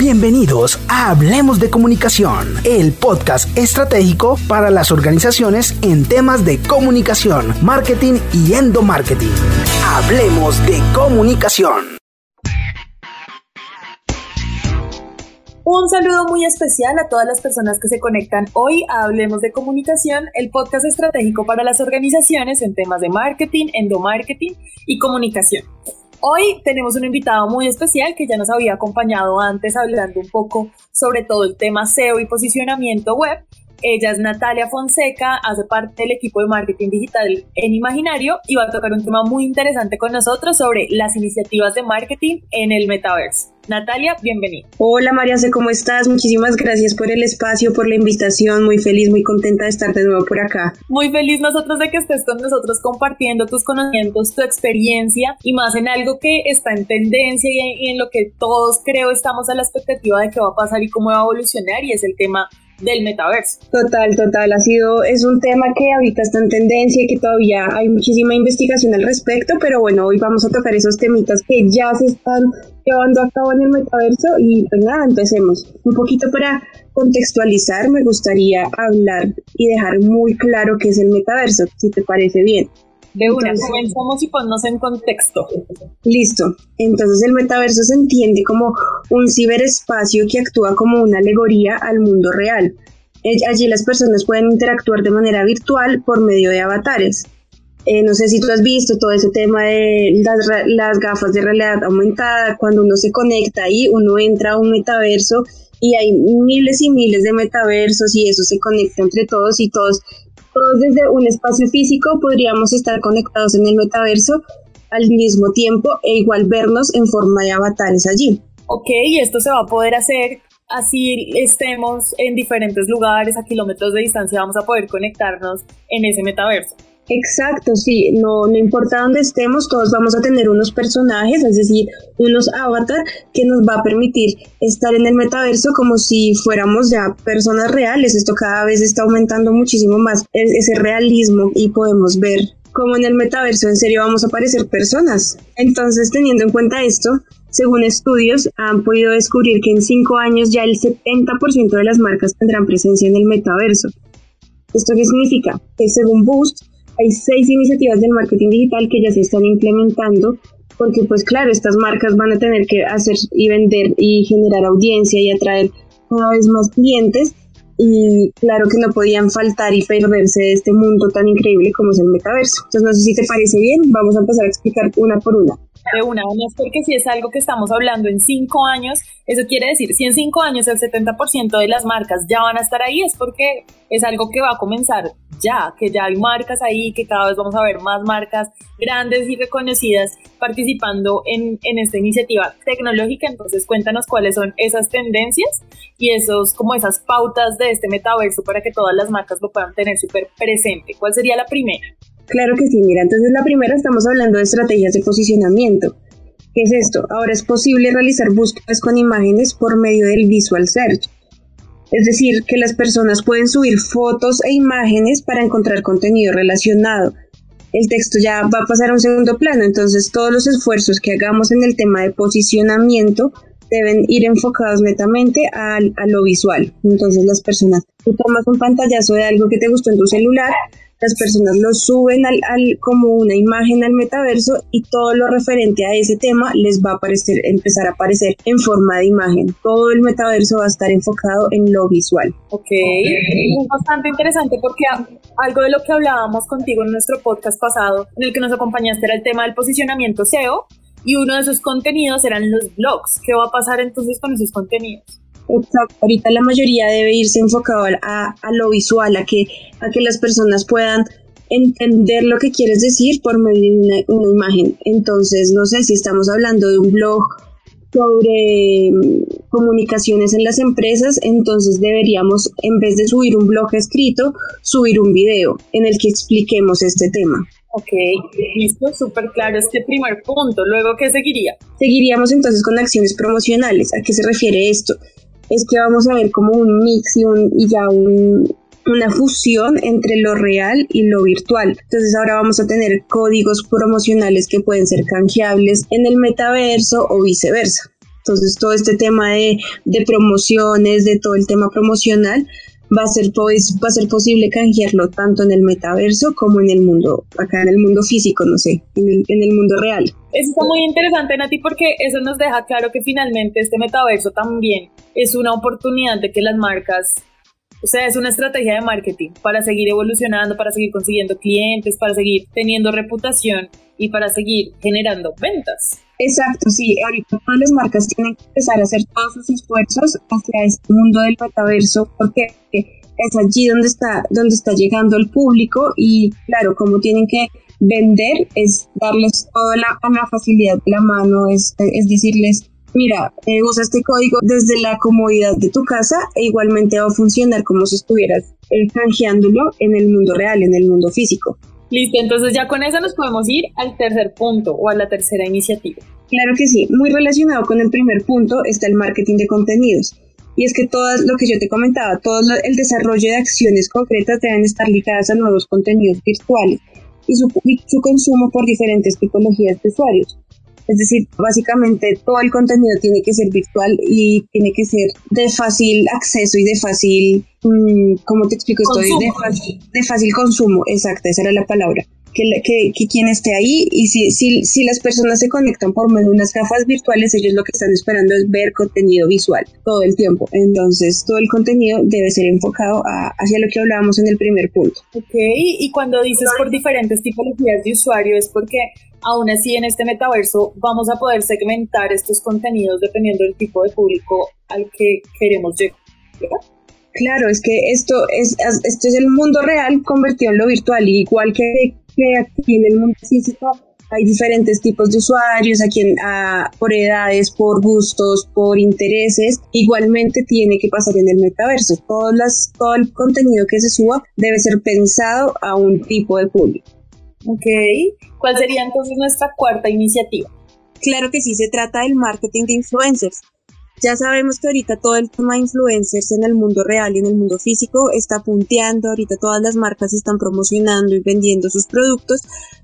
Bienvenidos a Hablemos de Comunicación, el podcast estratégico para las organizaciones en temas de comunicación, marketing y endomarketing. Hablemos de Comunicación. Un saludo muy especial a todas las personas que se conectan hoy a Hablemos de Comunicación, el podcast estratégico para las organizaciones en temas de marketing, endomarketing y comunicación. Hoy tenemos un invitado muy especial que ya nos había acompañado antes hablando un poco sobre todo el tema SEO y posicionamiento web. Ella es Natalia Fonseca, hace parte del equipo de marketing digital en Imaginario y va a tocar un tema muy interesante con nosotros sobre las iniciativas de marketing en el metaverso. Natalia, bienvenida. Hola María, ¿cómo estás? Muchísimas gracias por el espacio, por la invitación. Muy feliz, muy contenta de estar de nuevo por acá. Muy feliz nosotros de que estés con nosotros compartiendo tus conocimientos, tu experiencia y más en algo que está en tendencia y en, lo que todos creo estamos a la expectativa de qué va a pasar y cómo va a evolucionar y es el tema del metaverso. Total, total, ha sido, es un tema que ahorita está en tendencia y que todavía hay muchísima investigación al respecto, pero bueno, hoy vamos a tocar esos temitas que ya se están llevando a cabo en el metaverso y pues nada, empecemos. Un poquito para contextualizar, me gustaría hablar y dejar muy claro qué es el metaverso, si te parece bien. De una, comenzamos y ponnos en contexto. Listo. Entonces el metaverso se entiende como un ciberespacio que actúa como una alegoría al mundo real. Allí las personas pueden interactuar de manera virtual por medio de avatares. Eh, no sé si tú has visto todo ese tema de las, las, gafas de realidad aumentada, cuando uno se conecta ahí, uno entra a un metaverso y hay miles y miles de metaversos y eso se conecta entre todos y todos todos desde un espacio físico podríamos estar conectados en el metaverso al mismo tiempo e igual vernos en forma de avatares allí. Ok, y esto se va a poder hacer así estemos en diferentes lugares a kilómetros de distancia, vamos a poder conectarnos en ese metaverso. Exacto, sí, no, no importa dónde estemos, todos vamos a tener unos personajes, es decir, unos avatar que nos va a permitir estar en el metaverso como si fuéramos ya personas reales. Esto cada vez está aumentando muchísimo más ese realismo y podemos ver cómo en el metaverso en serio vamos a aparecer personas. Entonces, teniendo en cuenta esto, según estudios, han podido descubrir que en cinco años ya el 70% de las marcas tendrán presencia en el metaverso. ¿Esto qué significa? Que según Boost, hay seis iniciativas del marketing digital que ya se están implementando porque pues claro, estas marcas van a tener que hacer y vender y generar audiencia y atraer cada vez más clientes y claro que no podían faltar y perderse de este mundo tan increíble como es el metaverso. Entonces no sé si te parece bien, vamos a empezar a explicar una por una. De una, es porque si es algo que estamos hablando en cinco años, eso quiere decir, si en cinco años el 70% de las marcas ya van a estar ahí, es porque es algo que va a comenzar ya, que ya hay marcas ahí, que cada vez vamos a ver más marcas grandes y reconocidas participando en, en esta iniciativa tecnológica. Entonces cuéntanos cuáles son esas tendencias y esos, como esas pautas de este metaverso para que todas las marcas lo puedan tener súper presente. ¿Cuál sería la primera? Claro que sí, mira, entonces la primera estamos hablando de estrategias de posicionamiento. ¿Qué es esto? Ahora es posible realizar búsquedas con imágenes por medio del Visual Search. Es decir, que las personas pueden subir fotos e imágenes para encontrar contenido relacionado. El texto ya va a pasar a un segundo plano, entonces todos los esfuerzos que hagamos en el tema de posicionamiento deben ir enfocados netamente a, lo visual. Entonces las personas, tú tomas un pantallazo de algo que te gustó en tu celular, las personas lo suben al, como una imagen al metaverso y todo lo referente a ese tema les va a aparecer, empezar a aparecer en forma de imagen. Todo el metaverso va a estar enfocado en lo visual. Ok, es bastante interesante porque algo de lo que hablábamos contigo en nuestro podcast pasado, en el que nos acompañaste, era el tema del posicionamiento SEO y uno de esos contenidos eran los blogs. ¿Qué va a pasar entonces con esos contenidos? Exacto. Ahorita la mayoría debe irse enfocado a, lo visual, a que, a que las personas puedan entender lo que quieres decir por medio de una, imagen. Entonces, no sé si estamos hablando de un blog sobre mm, comunicaciones en las empresas, entonces deberíamos, en vez de subir un blog escrito, subir un video en el que expliquemos este tema. Ok, listo, súper claro este primer punto. Luego, ¿qué seguiría? Seguiríamos entonces con acciones promocionales. ¿A qué se refiere esto? Es que vamos a ver como un mix y, y ya una fusión entre lo real y lo virtual. Entonces ahora vamos a tener códigos promocionales que pueden ser canjeables en el metaverso o viceversa. Entonces todo este tema de, de promociones, de todo el tema promocional, va a ser va a ser posible canjearlo tanto en el metaverso como en el mundo acá en el mundo físico no sé en el, en el mundo real eso está muy interesante Nati porque eso nos deja claro que finalmente este metaverso también es una oportunidad de que las marcas o sea, es una estrategia de marketing para seguir evolucionando, para seguir consiguiendo clientes, para seguir teniendo reputación y para seguir generando ventas. Exacto, sí. Ahorita todas las marcas tienen que empezar a hacer todos sus esfuerzos hacia este mundo del metaverso porque es allí donde está, donde está llegando el público y claro, como tienen que vender es darles toda la, la facilidad de la mano, es, es decirles, mira, eh, usa este código desde la comodidad de tu casa e igualmente va a funcionar como si estuvieras eh, canjeándolo en el mundo real, en el mundo físico. Listo, entonces ya con eso nos podemos ir al tercer punto o a la tercera iniciativa. Claro que sí, muy relacionado con el primer punto está el marketing de contenidos. Y es que todo lo que yo te comentaba, todo el desarrollo de acciones concretas deben estar ligadas a nuevos contenidos virtuales y su, su consumo por diferentes tipologías de usuarios. Es decir, básicamente todo el contenido tiene que ser virtual y tiene que ser de fácil acceso y de fácil, mm, ¿cómo te explico esto? De, fácil, de fácil consumo, exacto, esa era la palabra que, que, que, quien esté ahí y si, si, si las personas se conectan por medio de unas gafas virtuales, ellos lo que están esperando es ver contenido visual todo el tiempo. Entonces, todo el contenido debe ser enfocado a, hacia lo que hablábamos en el primer punto. Ok, y cuando dices por diferentes tipologías de usuario es porque aún así en este metaverso vamos a poder segmentar estos contenidos dependiendo del tipo de público al que queremos llegar. Claro, es que esto es, esto es el mundo real convertido en lo virtual, igual que que aquí en el mundo físico hay diferentes tipos de usuarios, a quien a, por edades, por gustos, por intereses. Igualmente tiene que pasar en el metaverso. Todas las, todo el contenido que se suba debe ser pensado a un tipo de público. Ok. ¿Cuál sería entonces nuestra cuarta iniciativa? Claro que sí, se trata del marketing de influencers. Ya sabemos que ahorita todo el tema de influencers en el mundo real y en el mundo físico está punteando, ahorita todas las marcas están promocionando y vendiendo sus productos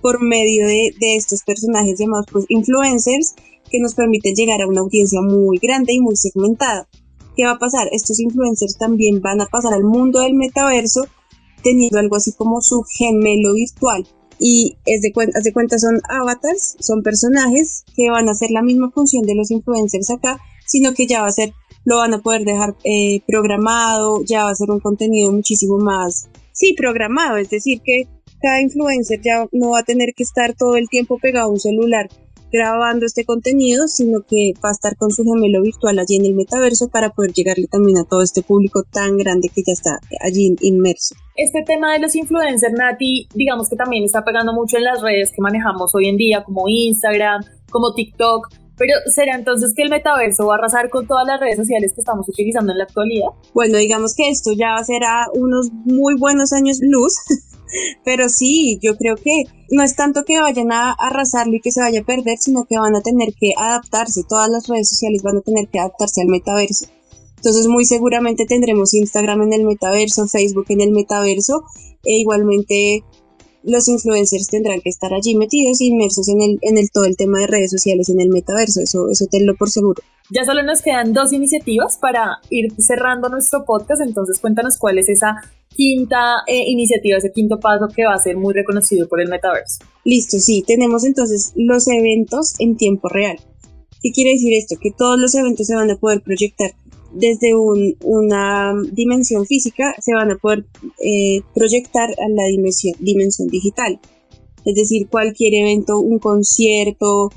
por medio de, estos personajes llamados pues, influencers que nos permiten llegar a una audiencia muy grande y muy segmentada. ¿Qué va a pasar? Estos influencers también van a pasar al mundo del metaverso teniendo algo así como su gemelo virtual. Y es cuenta, de cuenta son avatars, son personajes que van a hacer la misma función de los influencers acá, sino que ya va a ser, lo van a poder dejar eh, programado, ya va a ser un contenido muchísimo más, sí, programado, es decir, que cada influencer ya no va a tener que estar todo el tiempo pegado a un celular grabando este contenido, sino que va a estar con su gemelo virtual allí en el metaverso para poder llegarle también a todo este público tan grande que ya está allí inmerso. Este tema de los influencers, Nati, digamos que también está pegando mucho en las redes que manejamos hoy en día, como Instagram, como TikTok, pero ¿será entonces que el metaverso va a arrasar con todas las redes sociales que estamos utilizando en la actualidad? Bueno, digamos que esto ya va a ser a unos muy buenos años luz, pero sí, yo creo que no es tanto que vayan a arrasarlo y que se vaya a perder, sino que van a tener que adaptarse, todas las redes sociales van a tener que adaptarse al metaverso. Entonces muy seguramente tendremos Instagram en el metaverso, Facebook en el metaverso e igualmente los influencers tendrán que estar allí metidos y inmersos en el, en el todo el tema de redes sociales, en el metaverso, eso, eso tenlo por seguro. Ya solo nos quedan dos iniciativas para ir cerrando nuestro podcast, entonces cuéntanos cuál es esa quinta eh, iniciativa, ese quinto paso que va a ser muy reconocido por el metaverso. Listo, sí, tenemos entonces los eventos en tiempo real. ¿Qué quiere decir esto? Que todos los eventos se van a poder proyectar desde una dimensión física se van a poder eh, proyectar a la dimensión, dimensión digital. Es decir, cualquier evento, un concierto,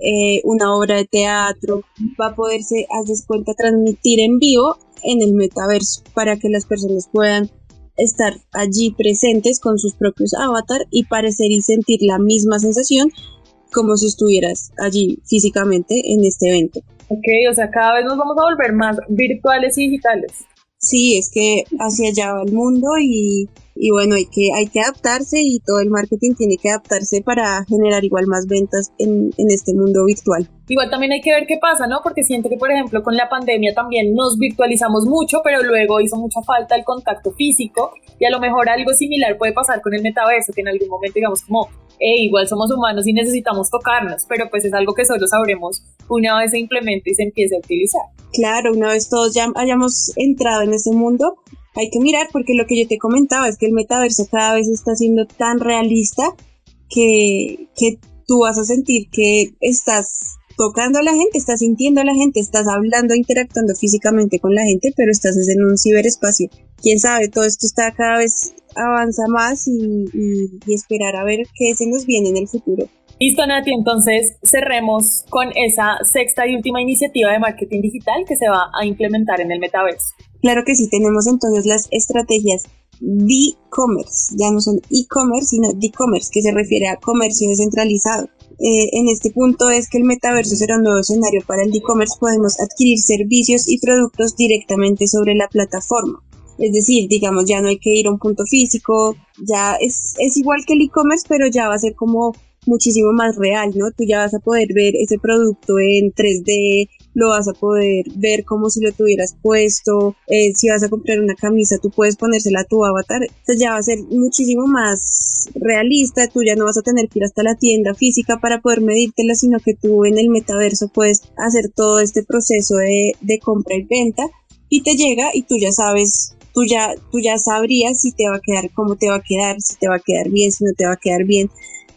eh, una obra de teatro, va a poderse, haz cuenta, transmitir en vivo en el metaverso para que las personas puedan estar allí presentes con sus propios avatar y parecer y sentir la misma sensación como si estuvieras allí físicamente en este evento. Ok, o sea, cada vez nos vamos a volver más virtuales y digitales. Sí, es que hacia allá va el mundo y, y bueno, hay que, hay que adaptarse y todo el marketing tiene que adaptarse para generar igual más ventas en, en este mundo virtual. Igual también hay que ver qué pasa, ¿no? Porque siento que, por ejemplo, con la pandemia también nos virtualizamos mucho, pero luego hizo mucha falta el contacto físico y a lo mejor algo similar puede pasar con el metaverso, que en algún momento, digamos, como e igual somos humanos y necesitamos tocarnos, pero pues es algo que solo sabremos una vez se implemente y se empiece a utilizar. Claro, una vez todos ya hayamos entrado en ese mundo, hay que mirar porque lo que yo te comentaba es que el metaverso cada vez está siendo tan realista que, que tú vas a sentir que estás tocando a la gente, estás sintiendo a la gente, estás hablando, interactuando físicamente con la gente, pero estás en un ciberespacio. Quién sabe, todo esto está cada vez avanza más y, y esperar a ver qué se nos viene en el futuro. Listo, Nati, entonces cerremos con esa sexta y última iniciativa de marketing digital que se va a implementar en el metaverso. Claro que sí, tenemos entonces las estrategias de-commerce, ya no son e-commerce, sino de-commerce, que se refiere a comercio descentralizado. Eh, en este punto es que el metaverso será un nuevo escenario para el e-commerce, podemos adquirir servicios y productos directamente sobre la plataforma. Es decir, digamos, ya no hay que ir a un punto físico, ya es, es igual que el e-commerce, pero ya va a ser como muchísimo más real, ¿no? Tú ya vas a poder ver ese producto en 3D, lo vas a poder ver como si lo tuvieras puesto, eh, si vas a comprar una camisa, tú puedes ponérsela a tu avatar, entonces ya va a ser muchísimo más realista, tú ya no vas a tener que ir hasta la tienda física para poder medírtela, sino que tú en el metaverso puedes hacer todo este proceso de, de compra y venta y te llega y tú ya sabes tú ya, tú ya sabrías si te va a quedar, cómo te va a quedar, si te va a quedar bien, si no te va a quedar bien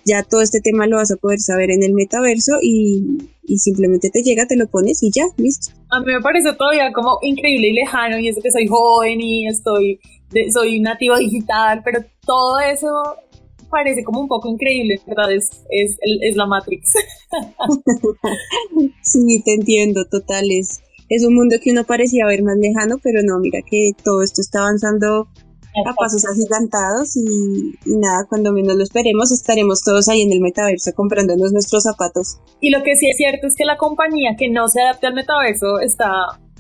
ya todo este tema lo vas a poder saber en el metaverso y, simplemente te llega, te lo pones y ya, listo. A mí me parece todavía como increíble y lejano y eso que soy joven y estoy, soy nativo digital, pero todo eso parece como un poco increíble, ¿verdad? Es, es, es la Matrix. sí, te entiendo, total, es, es un mundo que uno parecía ver más lejano, pero no, mira que todo esto está avanzando a pasos agigantados y, y, nada, cuando menos lo esperemos estaremos todos ahí en el metaverso comprándonos nuestros zapatos. Y lo que sí es cierto es que la compañía que no se adapte al metaverso está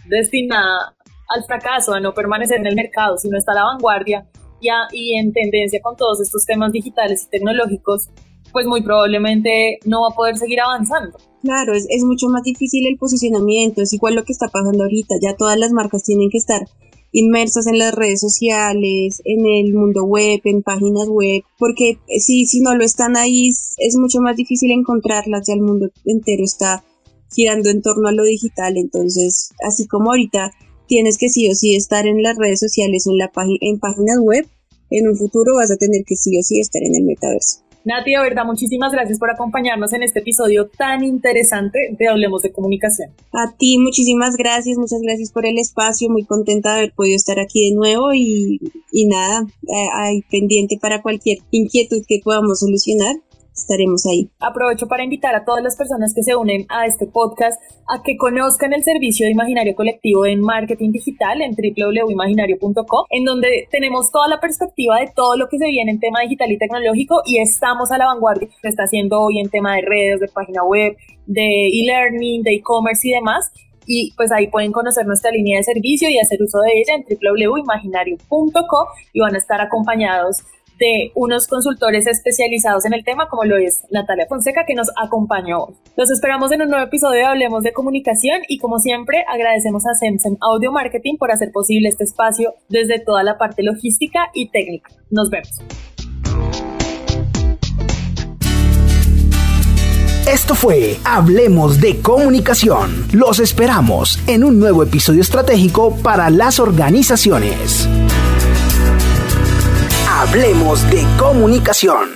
destinada al fracaso, a no permanecer en el mercado, sino está a la vanguardia y, y en tendencia con todos estos temas digitales y tecnológicos, pues muy probablemente no va a poder seguir avanzando. Claro, es, es mucho más difícil el posicionamiento, es igual lo que está pasando ahorita, ya todas las marcas tienen que estar inmersas en las redes sociales, en el mundo web, en páginas web, porque si, si no lo están ahí es mucho más difícil encontrarlas, ya el mundo entero está girando en torno a lo digital, entonces así como ahorita tienes que sí o sí estar en las redes sociales en, la en páginas web, en un futuro vas a tener que sí o sí estar en el metaverso. Nati, de verdad, muchísimas gracias por acompañarnos en este episodio tan interesante de Hablemos de Comunicación. A ti, muchísimas gracias, muchas gracias por el espacio, muy contenta de haber podido estar aquí de nuevo y, y nada, eh, hay pendiente para cualquier inquietud que podamos solucionar estaremos ahí. Aprovecho para invitar a todas las personas que se unen a este podcast a que conozcan el servicio de Imaginario Colectivo en marketing digital en www.imaginario.com, en donde tenemos toda la perspectiva de todo lo que se viene en tema digital y tecnológico y estamos a la vanguardia. Se está haciendo hoy en tema de redes, de página web, de e-learning, de e-commerce y demás y pues ahí pueden conocer nuestra línea de servicio y hacer uso de ella en www.imaginario.com y van a estar acompañados de unos consultores especializados en el tema, como lo es Natalia Fonseca, que nos acompañó. Los esperamos en un nuevo episodio de Hablemos de Comunicación y como siempre agradecemos a Semsen Audio Marketing por hacer posible este espacio desde toda la parte logística y técnica. Nos vemos. Esto fue Hablemos de Comunicación. Los esperamos en un nuevo episodio estratégico para las organizaciones. Hablemos de comunicación.